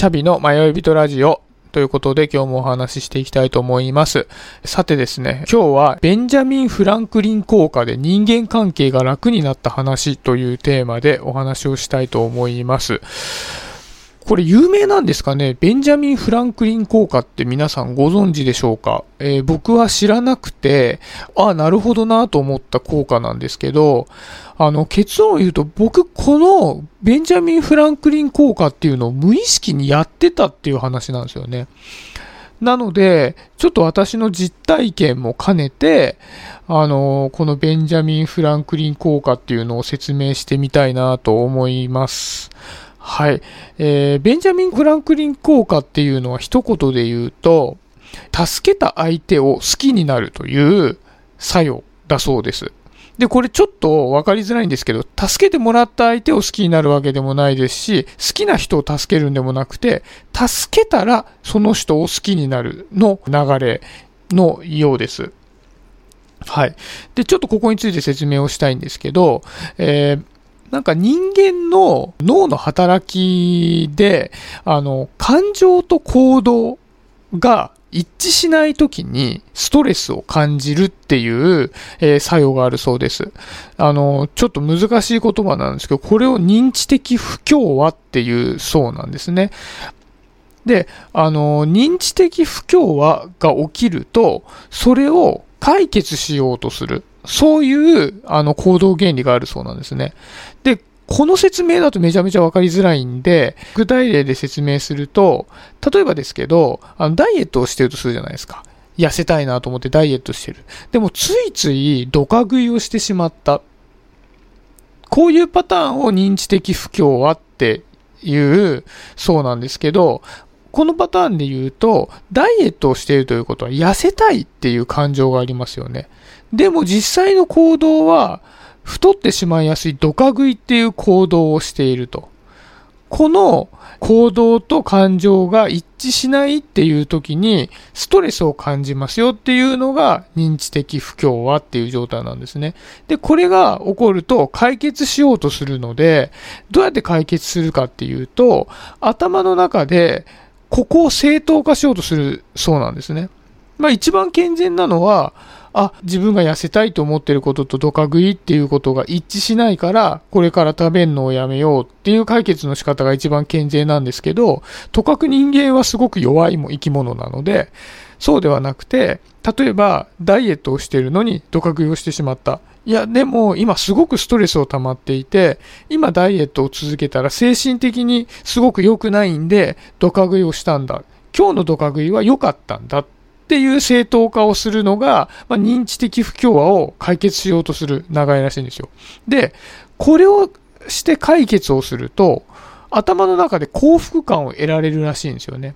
シャビの迷い人ラジオということで今日もお話ししていきたいと思います。さてですね、今日はベンジャミン・フランクリン効果で人間関係が楽になった話というテーマでお話をしたいと思います。これ有名なんですかね？ベンジャミン・フランクリン効果って皆さんご存知でしょうか、えー、僕は知らなくて、ああ、なるほどなと思った効果なんですけど、あの、結論を言うと僕このベンジャミン・フランクリン効果っていうのを無意識にやってたっていう話なんですよね。なので、ちょっと私の実体験も兼ねて、あの、このベンジャミン・フランクリン効果っていうのを説明してみたいなと思います。はい。えー、ベンジャミン・フランクリン効果っていうのは一言で言うと、助けた相手を好きになるという作用だそうです。で、これちょっと分かりづらいんですけど、助けてもらった相手を好きになるわけでもないですし、好きな人を助けるんでもなくて、助けたらその人を好きになるの流れのようです。はい。で、ちょっとここについて説明をしたいんですけど、えーなんか人間の脳の働きで、あの、感情と行動が一致しないときにストレスを感じるっていう、えー、作用があるそうです。あの、ちょっと難しい言葉なんですけど、これを認知的不協和っていうそうなんですね。で、あの、認知的不協和が起きると、それを解決しようとする。そういう、あの、行動原理があるそうなんですね。で、この説明だとめちゃめちゃわかりづらいんで、具体例で説明すると、例えばですけど、あの、ダイエットをしてるとするじゃないですか。痩せたいなと思ってダイエットしてる。でも、ついついドカ食いをしてしまった。こういうパターンを認知的不協和っていうそうなんですけど、このパターンで言うと、ダイエットをしているということは痩せたいっていう感情がありますよね。でも実際の行動は、太ってしまいやすいドカ食いっていう行動をしていると。この行動と感情が一致しないっていう時にストレスを感じますよっていうのが認知的不協和っていう状態なんですね。で、これが起こると解決しようとするので、どうやって解決するかっていうと、頭の中でここを正当化しようとするそうなんですね。まあ一番健全なのは、あ、自分が痩せたいと思ってることとドカ食いっていうことが一致しないから、これから食べんのをやめようっていう解決の仕方が一番健全なんですけど、とかく人間はすごく弱いも生き物なので、そうではなくて、例えばダイエットをしてるのにドカ食いをしてしまった。いや、でも今すごくストレスを溜まっていて、今ダイエットを続けたら精神的にすごく良くないんで、ドカ食いをしたんだ。今日のドカ食いは良かったんだっていう正当化をするのが、まあ、認知的不協和を解決しようとする流れらしいんですよ。で、これをして解決をすると、頭の中で幸福感を得られるらしいんですよね。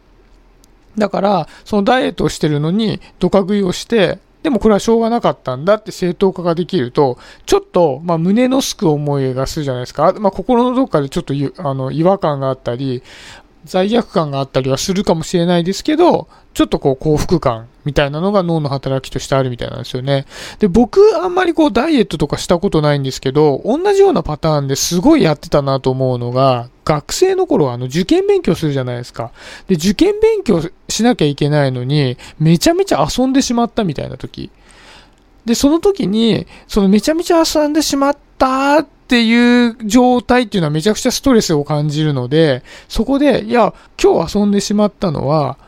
だから、そのダイエットをしてるのに、ドカ食いをして、でもこれはしょうがなかったんだって正当化ができると、ちょっと、まあ、胸のすく思いがするじゃないですか。まあ、心のどっかでちょっとあの違和感があったり、罪悪感があったりはするかもしれないですけど、ちょっとこう幸福感みたいなのが脳の働きとしてあるみたいなんですよね。で、僕あんまりこうダイエットとかしたことないんですけど、同じようなパターンですごいやってたなと思うのが、学生の頃あの受験勉強するじゃないですか。で、受験勉強しなきゃいけないのに、めちゃめちゃ遊んでしまったみたいな時。で、その時に、そのめちゃめちゃ遊んでしまったっていう状態っていうのはめちゃくちゃストレスを感じるので、そこで、いや、今日遊んでしまったのは、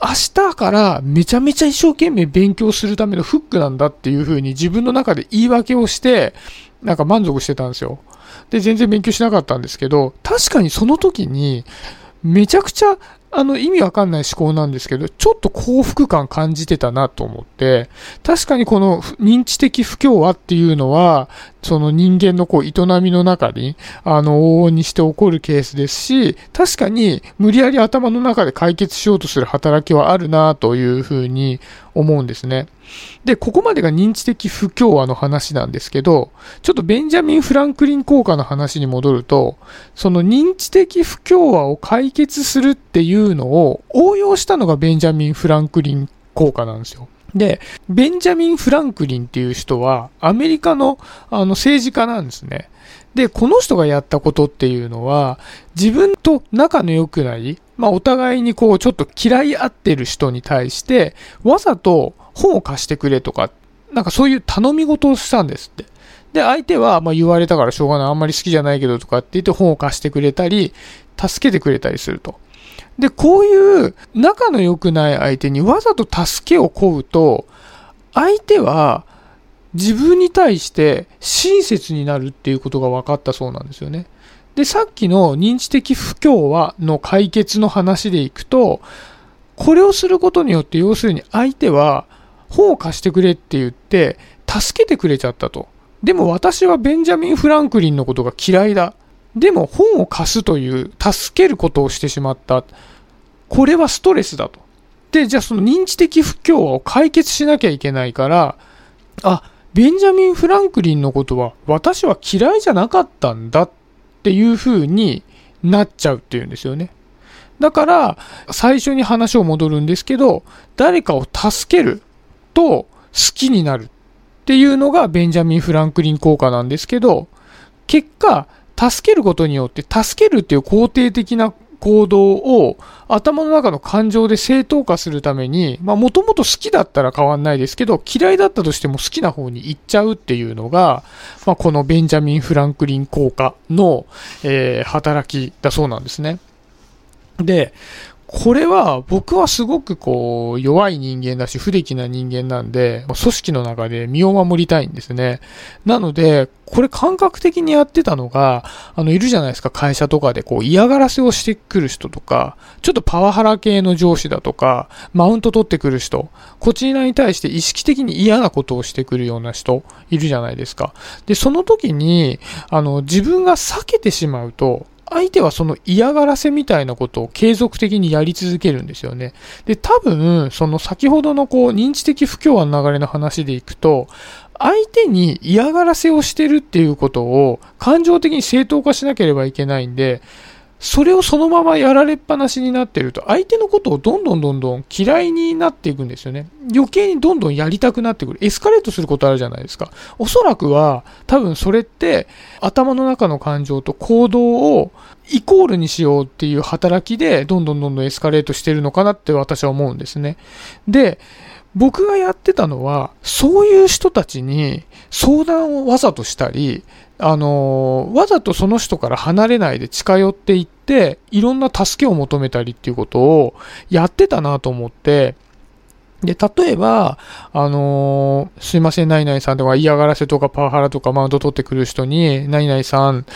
明日からめちゃめちゃ一生懸命勉強するためのフックなんだっていう風に自分の中で言い訳をして、なんか満足してたんですよ。で、全然勉強しなかったんですけど、確かにその時に、めちゃくちゃあの、意味わかんない思考なんですけど、ちょっと幸福感感じてたなと思って、確かにこの認知的不協和っていうのは、その人間のこう営みの中に、あの、往々にして起こるケースですし、確かに無理やり頭の中で解決しようとする働きはあるなというふうに思うんですね。で、ここまでが認知的不協和の話なんですけど、ちょっとベンジャミン・フランクリン効果の話に戻ると、その認知的不協和を解決するっていうのを応用したのがベンジャミン・フランクリン効果なんですよ。で、ベンジャミン・フランクリンっていう人は、アメリカのあの政治家なんですね。で、この人がやったことっていうのは、自分と仲の良くない、まあお互いにこうちょっと嫌い合ってる人に対して、わざと本を貸してくれとか、なんかそういう頼み事をしたんですって。で、相手は、ま言われたからしょうがない、あんまり好きじゃないけどとかって言って本を貸してくれたり、助けてくれたりすると。で、こういう仲の良くない相手にわざと助けを請うと、相手は自分に対して親切になるっていうことが分かったそうなんですよね。で、さっきの認知的不協和の解決の話でいくと、これをすることによって要するに相手は本を貸してくれって言って助けてくれちゃったと。でも私はベンジャミン・フランクリンのことが嫌いだ。でも本を貸すという助けることをしてしまった。これはストレスだと。で、じゃあその認知的不協和を解決しなきゃいけないから、あ、ベンジャミン・フランクリンのことは私は嫌いじゃなかったんだっていう風になっちゃうっていうんですよね。だから、最初に話を戻るんですけど、誰かを助けると好きになるっていうのがベンジャミン・フランクリン効果なんですけど、結果、助けることによって、助けるっていう肯定的な行動を頭の中の感情で正当化するために、まあもともと好きだったら変わんないですけど、嫌いだったとしても好きな方に行っちゃうっていうのが、まあこのベンジャミン・フランクリン効果の、えー、働きだそうなんですね。で、これは僕はすごくこう弱い人間だし不出来な人間なんで、組織の中で身を守りたいんですね。なので、これ感覚的にやってたのが、あの、いるじゃないですか、会社とかでこう嫌がらせをしてくる人とか、ちょっとパワハラ系の上司だとか、マウント取ってくる人、こちらに対して意識的に嫌なことをしてくるような人、いるじゃないですか。で、その時に、あの、自分が避けてしまうと、相手はその嫌がらせみたいなことを継続的にやり続けるんですよね。で、多分、その先ほどのこう、認知的不協和の流れの話でいくと、相手に嫌がらせをしてるっていうことを感情的に正当化しなければいけないんで、それをそのままやられっぱなしになってると、相手のことをどんどんどんどん嫌いになっていくんですよね。余計にどんどんやりたくなってくる。エスカレートすることあるじゃないですか。おそらくは、多分それって、頭の中の感情と行動をイコールにしようっていう働きで、どんどんどんどんエスカレートしてるのかなって私は思うんですね。で、僕がやってたのは、そういう人たちに相談をわざとしたり、あのわざとその人から離れないで近寄っていって、いろんな助けを求めたりっていうことをやってたなと思って、で、例えば、あのー、すいません、ナイナイさんとか嫌がらせとかパワハラとかマウント取ってくる人に、ナイナイさん、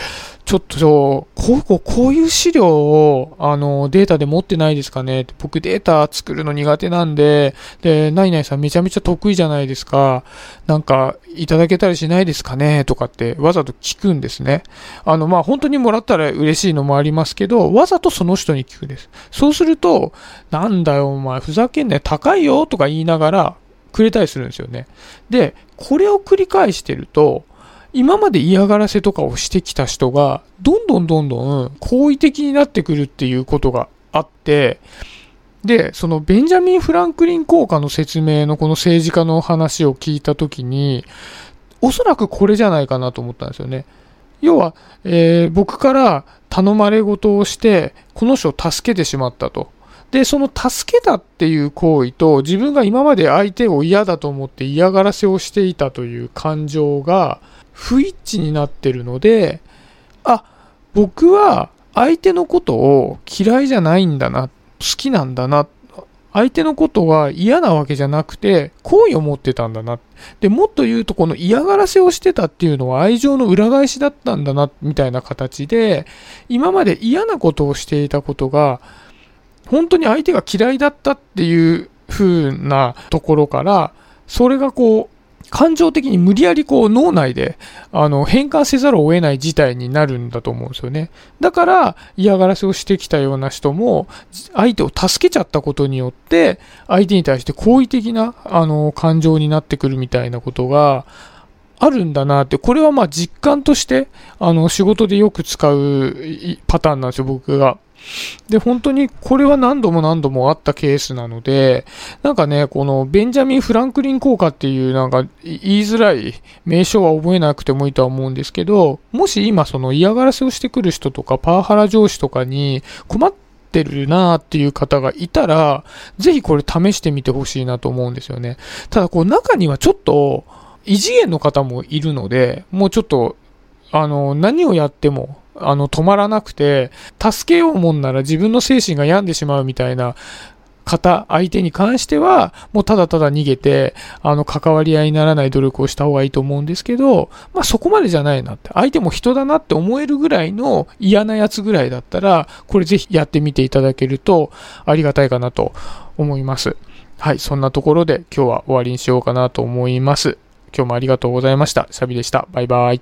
ちょっと、こう、こう、いう資料を、あの、データで持ってないですかね？僕データ作るの苦手なんで、で、ナイナイさんめちゃめちゃ得意じゃないですか。なんか、いただけたりしないですかね？とかってわざと聞くんですね。あの、まあ、本当にもらったら嬉しいのもありますけど、わざとその人に聞くです。そうすると、なんだよお前、ふざけんなよ、高いよとか言いながら、くれたりするんですよね。で、これを繰り返してると、今まで嫌がらせとかをしてきた人が、どんどんどんどん好意的になってくるっていうことがあって、で、そのベンジャミン・フランクリン効果の説明のこの政治家の話を聞いたときに、おそらくこれじゃないかなと思ったんですよね。要は、えー、僕から頼まれ事をして、この人を助けてしまったと。で、その助けたっていう行為と、自分が今まで相手を嫌だと思って嫌がらせをしていたという感情が、不一致になってるので、あ、僕は相手のことを嫌いじゃないんだな、好きなんだな、相手のことは嫌なわけじゃなくて、好意を持ってたんだな。で、もっと言うと、この嫌がらせをしてたっていうのは愛情の裏返しだったんだな、みたいな形で、今まで嫌なことをしていたことが、本当に相手が嫌いだったっていう風なところから、それがこう、感情的に無理やりこう脳内であの変換せざるを得ない事態になるんだと思うんですよね。だから嫌がらせをしてきたような人も相手を助けちゃったことによって相手に対して好意的なあの感情になってくるみたいなことがあるんだなって、これはまあ実感としてあの仕事でよく使うパターンなんですよ、僕が。で、本当にこれは何度も何度もあったケースなので、なんかね、このベンジャミン・フランクリン効果っていうなんか言いづらい名称は覚えなくてもいいとは思うんですけど、もし今その嫌がらせをしてくる人とかパワハラ上司とかに困ってるなーっていう方がいたら、ぜひこれ試してみてほしいなと思うんですよね。ただこう中にはちょっと異次元の方もいるので、もうちょっとあの、何をやっても、あの、止まらなくて、助けようもんなら自分の精神が病んでしまうみたいな方、相手に関しては、もうただただ逃げて、あの、関わり合いにならない努力をした方がいいと思うんですけど、まあそこまでじゃないなって、相手も人だなって思えるぐらいの嫌なやつぐらいだったら、これぜひやってみていただけるとありがたいかなと思います。はい、そんなところで今日は終わりにしようかなと思います。今日もありがとうございました。シャビでした。バイバイ。